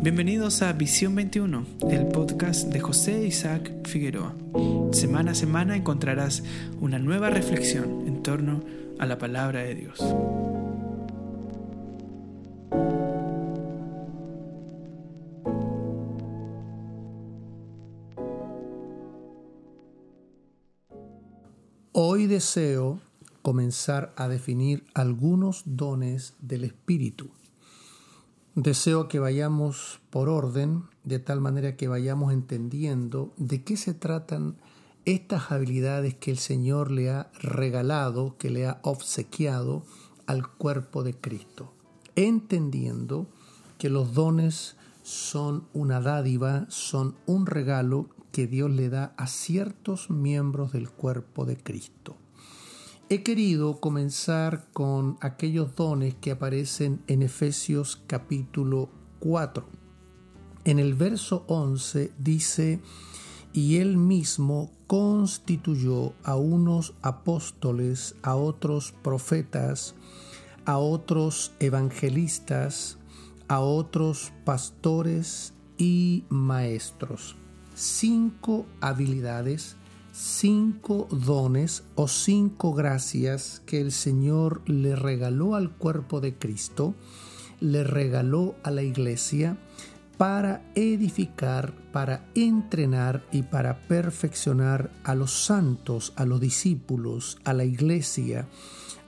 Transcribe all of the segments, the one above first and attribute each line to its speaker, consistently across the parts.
Speaker 1: Bienvenidos a Visión 21, el podcast de José Isaac Figueroa. Semana a semana encontrarás una nueva reflexión en torno a la palabra de Dios.
Speaker 2: Hoy deseo comenzar a definir algunos dones del Espíritu. Deseo que vayamos por orden, de tal manera que vayamos entendiendo de qué se tratan estas habilidades que el Señor le ha regalado, que le ha obsequiado al cuerpo de Cristo. Entendiendo que los dones son una dádiva, son un regalo que Dios le da a ciertos miembros del cuerpo de Cristo. He querido comenzar con aquellos dones que aparecen en Efesios capítulo 4. En el verso 11 dice, y él mismo constituyó a unos apóstoles, a otros profetas, a otros evangelistas, a otros pastores y maestros. Cinco habilidades cinco dones o cinco gracias que el Señor le regaló al cuerpo de Cristo, le regaló a la iglesia para edificar, para entrenar y para perfeccionar a los santos, a los discípulos, a la iglesia,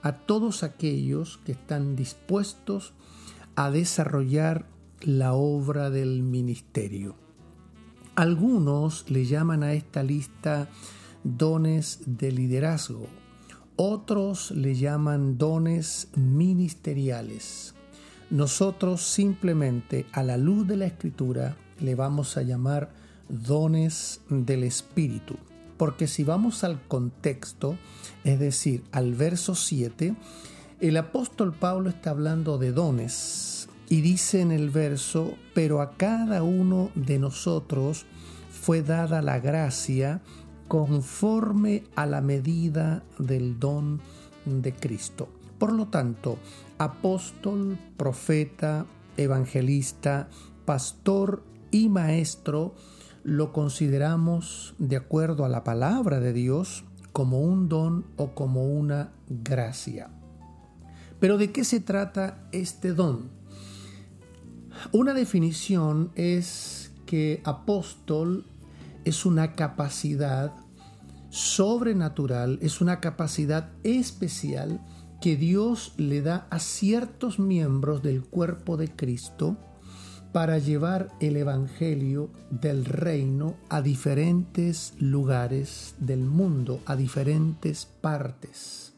Speaker 2: a todos aquellos que están dispuestos a desarrollar la obra del ministerio. Algunos le llaman a esta lista dones de liderazgo, otros le llaman dones ministeriales. Nosotros simplemente a la luz de la escritura le vamos a llamar dones del Espíritu. Porque si vamos al contexto, es decir, al verso 7, el apóstol Pablo está hablando de dones y dice en el verso, pero a cada uno de nosotros fue dada la gracia conforme a la medida del don de Cristo. Por lo tanto, apóstol, profeta, evangelista, pastor y maestro lo consideramos, de acuerdo a la palabra de Dios, como un don o como una gracia. Pero ¿de qué se trata este don? Una definición es que apóstol es una capacidad sobrenatural, es una capacidad especial que Dios le da a ciertos miembros del cuerpo de Cristo para llevar el Evangelio del reino a diferentes lugares del mundo, a diferentes partes.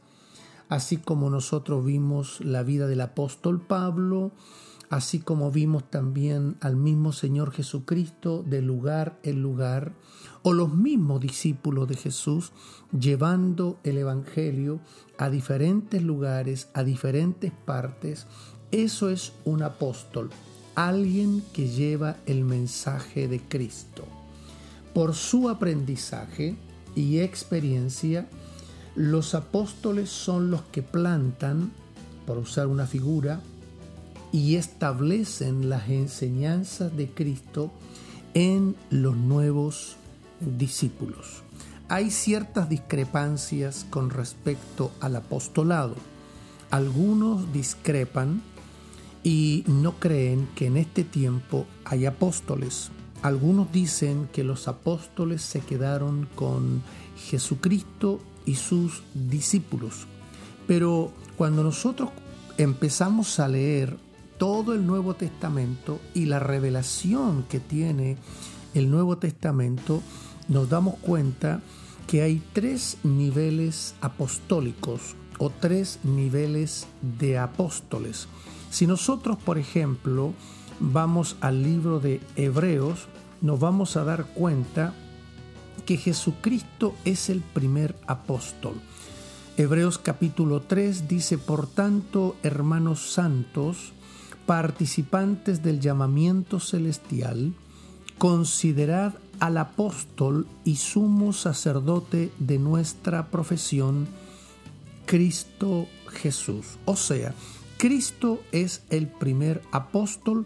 Speaker 2: Así como nosotros vimos la vida del apóstol Pablo, así como vimos también al mismo Señor Jesucristo de lugar en lugar, o los mismos discípulos de Jesús llevando el Evangelio a diferentes lugares, a diferentes partes, eso es un apóstol, alguien que lleva el mensaje de Cristo. Por su aprendizaje y experiencia, los apóstoles son los que plantan, por usar una figura, y establecen las enseñanzas de Cristo en los nuevos discípulos. Hay ciertas discrepancias con respecto al apostolado. Algunos discrepan y no creen que en este tiempo hay apóstoles. Algunos dicen que los apóstoles se quedaron con Jesucristo y sus discípulos. Pero cuando nosotros empezamos a leer todo el Nuevo Testamento y la revelación que tiene el Nuevo Testamento, nos damos cuenta que hay tres niveles apostólicos o tres niveles de apóstoles. Si nosotros, por ejemplo, vamos al libro de Hebreos, nos vamos a dar cuenta que Jesucristo es el primer apóstol. Hebreos capítulo 3 dice, por tanto, hermanos santos, participantes del llamamiento celestial, considerad al apóstol y sumo sacerdote de nuestra profesión, Cristo Jesús. O sea, Cristo es el primer apóstol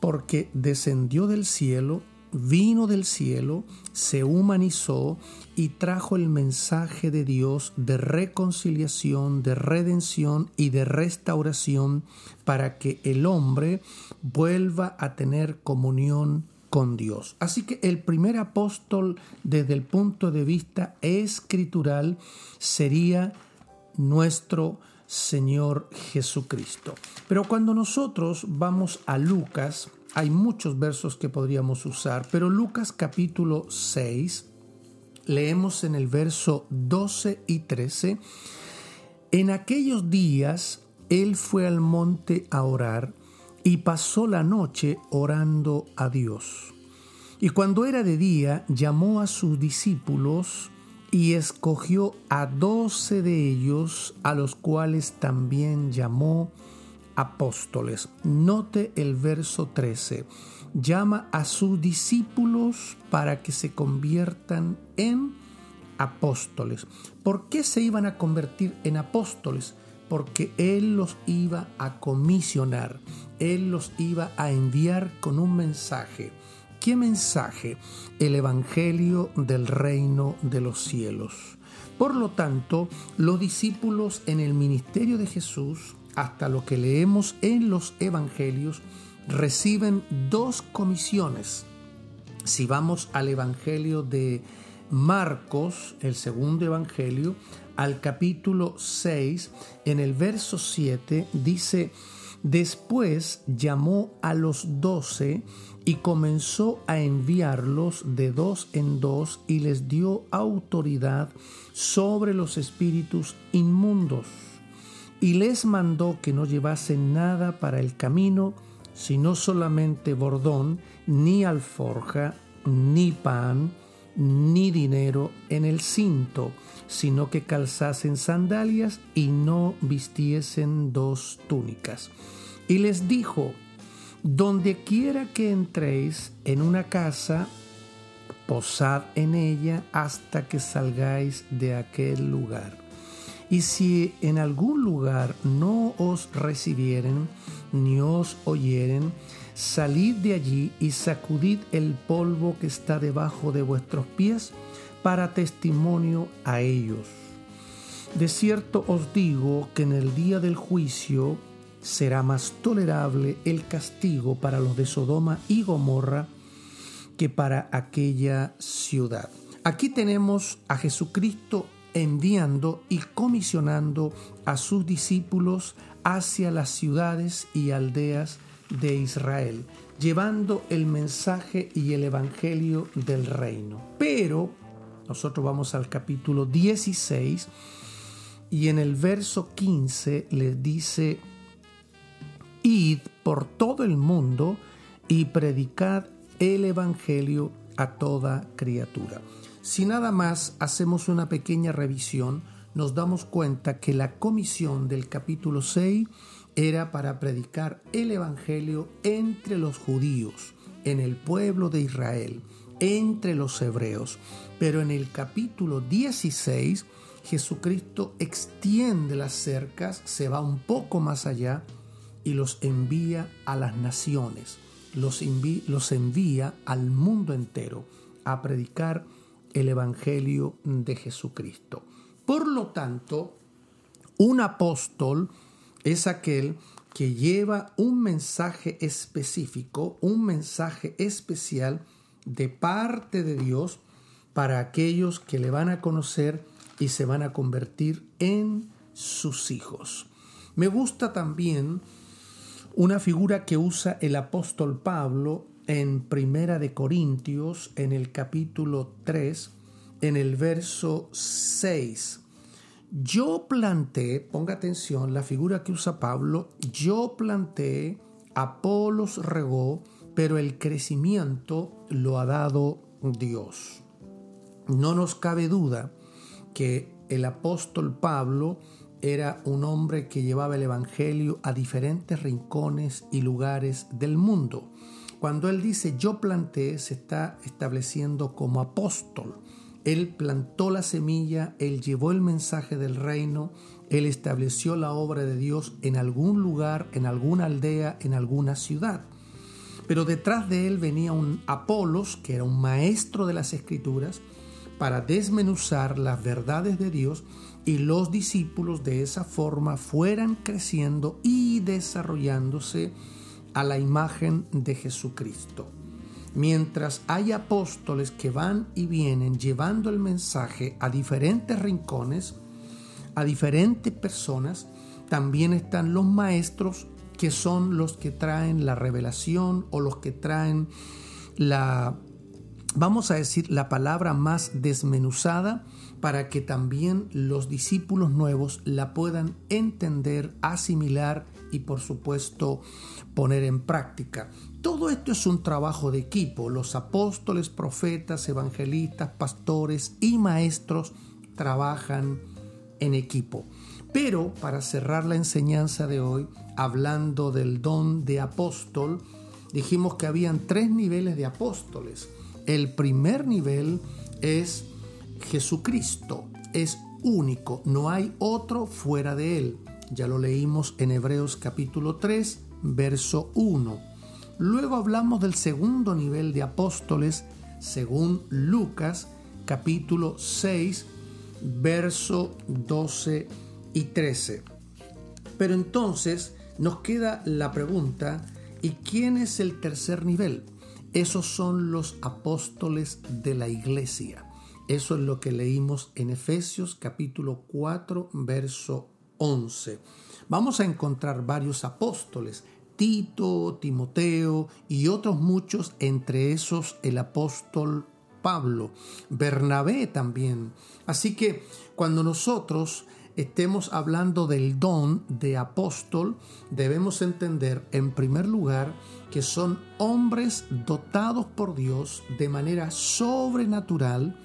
Speaker 2: porque descendió del cielo, vino del cielo, se humanizó y trajo el mensaje de Dios de reconciliación, de redención y de restauración para que el hombre vuelva a tener comunión con Dios. Así que el primer apóstol desde el punto de vista escritural sería nuestro Señor Jesucristo. Pero cuando nosotros vamos a Lucas, hay muchos versos que podríamos usar, pero Lucas capítulo 6, leemos en el verso 12 y 13, en aquellos días él fue al monte a orar y pasó la noche orando a Dios. Y cuando era de día, llamó a sus discípulos y escogió a doce de ellos, a los cuales también llamó apóstoles. Note el verso 13. Llama a sus discípulos para que se conviertan en apóstoles. ¿Por qué se iban a convertir en apóstoles? Porque Él los iba a comisionar, Él los iba a enviar con un mensaje. ¿Qué mensaje? El Evangelio del reino de los cielos. Por lo tanto, los discípulos en el ministerio de Jesús, hasta lo que leemos en los Evangelios, reciben dos comisiones. Si vamos al Evangelio de Marcos, el segundo Evangelio, al capítulo 6, en el verso 7, dice, Después llamó a los doce y comenzó a enviarlos de dos en dos y les dio autoridad sobre los espíritus inmundos. Y les mandó que no llevasen nada para el camino, sino solamente bordón, ni alforja, ni pan, ni dinero en el cinto, sino que calzasen sandalias y no vistiesen dos túnicas. Y les dijo, donde quiera que entréis en una casa, posad en ella hasta que salgáis de aquel lugar. Y si en algún lugar no os recibieren, ni os oyeren, salid de allí y sacudid el polvo que está debajo de vuestros pies para testimonio a ellos. De cierto os digo que en el día del juicio será más tolerable el castigo para los de Sodoma y Gomorra que para aquella ciudad. Aquí tenemos a Jesucristo enviando y comisionando a sus discípulos hacia las ciudades y aldeas de Israel, llevando el mensaje y el evangelio del reino. Pero nosotros vamos al capítulo 16 y en el verso 15 les dice, id por todo el mundo y predicad el evangelio a toda criatura. Si nada más hacemos una pequeña revisión, nos damos cuenta que la comisión del capítulo 6 era para predicar el Evangelio entre los judíos, en el pueblo de Israel, entre los hebreos. Pero en el capítulo 16, Jesucristo extiende las cercas, se va un poco más allá y los envía a las naciones, los, los envía al mundo entero a predicar el Evangelio de Jesucristo. Por lo tanto, un apóstol es aquel que lleva un mensaje específico, un mensaje especial de parte de Dios para aquellos que le van a conocer y se van a convertir en sus hijos. Me gusta también una figura que usa el apóstol Pablo en Primera de Corintios en el capítulo 3 en el verso 6 yo planté, ponga atención, la figura que usa Pablo, yo planté, Apolos regó, pero el crecimiento lo ha dado Dios. No nos cabe duda que el apóstol Pablo era un hombre que llevaba el Evangelio a diferentes rincones y lugares del mundo. Cuando él dice yo planté, se está estableciendo como apóstol. Él plantó la semilla, Él llevó el mensaje del reino, Él estableció la obra de Dios en algún lugar, en alguna aldea, en alguna ciudad. Pero detrás de él venía un Apolos, que era un maestro de las escrituras, para desmenuzar las verdades de Dios y los discípulos de esa forma fueran creciendo y desarrollándose a la imagen de Jesucristo. Mientras hay apóstoles que van y vienen llevando el mensaje a diferentes rincones, a diferentes personas, también están los maestros que son los que traen la revelación o los que traen la, vamos a decir, la palabra más desmenuzada para que también los discípulos nuevos la puedan entender, asimilar y por supuesto poner en práctica. Todo esto es un trabajo de equipo. Los apóstoles, profetas, evangelistas, pastores y maestros trabajan en equipo. Pero para cerrar la enseñanza de hoy, hablando del don de apóstol, dijimos que habían tres niveles de apóstoles. El primer nivel es Jesucristo, es único, no hay otro fuera de él. Ya lo leímos en Hebreos capítulo 3, verso 1. Luego hablamos del segundo nivel de apóstoles, según Lucas capítulo 6, verso 12 y 13. Pero entonces nos queda la pregunta, ¿y quién es el tercer nivel? Esos son los apóstoles de la iglesia. Eso es lo que leímos en Efesios capítulo 4, verso 11. Vamos a encontrar varios apóstoles, Tito, Timoteo y otros muchos, entre esos el apóstol Pablo, Bernabé también. Así que cuando nosotros estemos hablando del don de apóstol, debemos entender en primer lugar que son hombres dotados por Dios de manera sobrenatural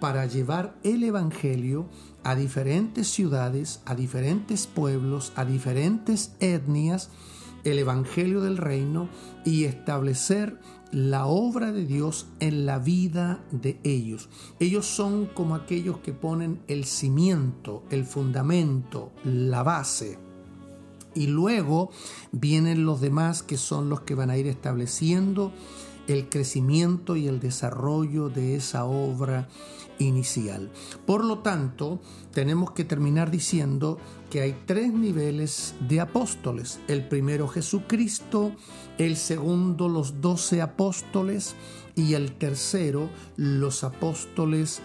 Speaker 2: para llevar el Evangelio a diferentes ciudades, a diferentes pueblos, a diferentes etnias, el Evangelio del Reino y establecer la obra de Dios en la vida de ellos. Ellos son como aquellos que ponen el cimiento, el fundamento, la base. Y luego vienen los demás que son los que van a ir estableciendo el crecimiento y el desarrollo de esa obra inicial. Por lo tanto, tenemos que terminar diciendo que hay tres niveles de apóstoles. El primero Jesucristo, el segundo los doce apóstoles y el tercero los apóstoles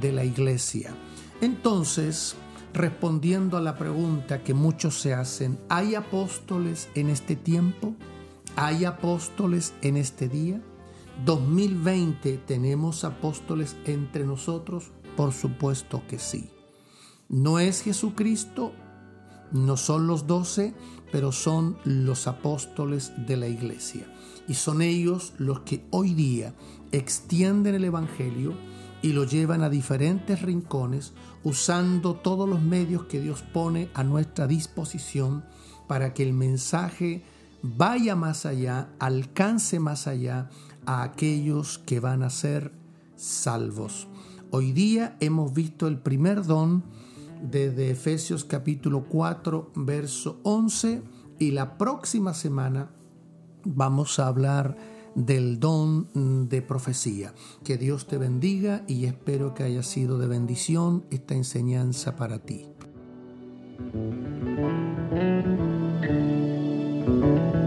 Speaker 2: de la iglesia. Entonces, respondiendo a la pregunta que muchos se hacen, ¿hay apóstoles en este tiempo? ¿Hay apóstoles en este día? 2020 tenemos apóstoles entre nosotros? Por supuesto que sí. No es Jesucristo, no son los doce, pero son los apóstoles de la iglesia. Y son ellos los que hoy día extienden el Evangelio y lo llevan a diferentes rincones usando todos los medios que Dios pone a nuestra disposición para que el mensaje vaya más allá, alcance más allá a aquellos que van a ser salvos. Hoy día hemos visto el primer don desde Efesios capítulo 4, verso 11 y la próxima semana vamos a hablar del don de profecía. Que Dios te bendiga y espero que haya sido de bendición esta enseñanza para ti. Thank you.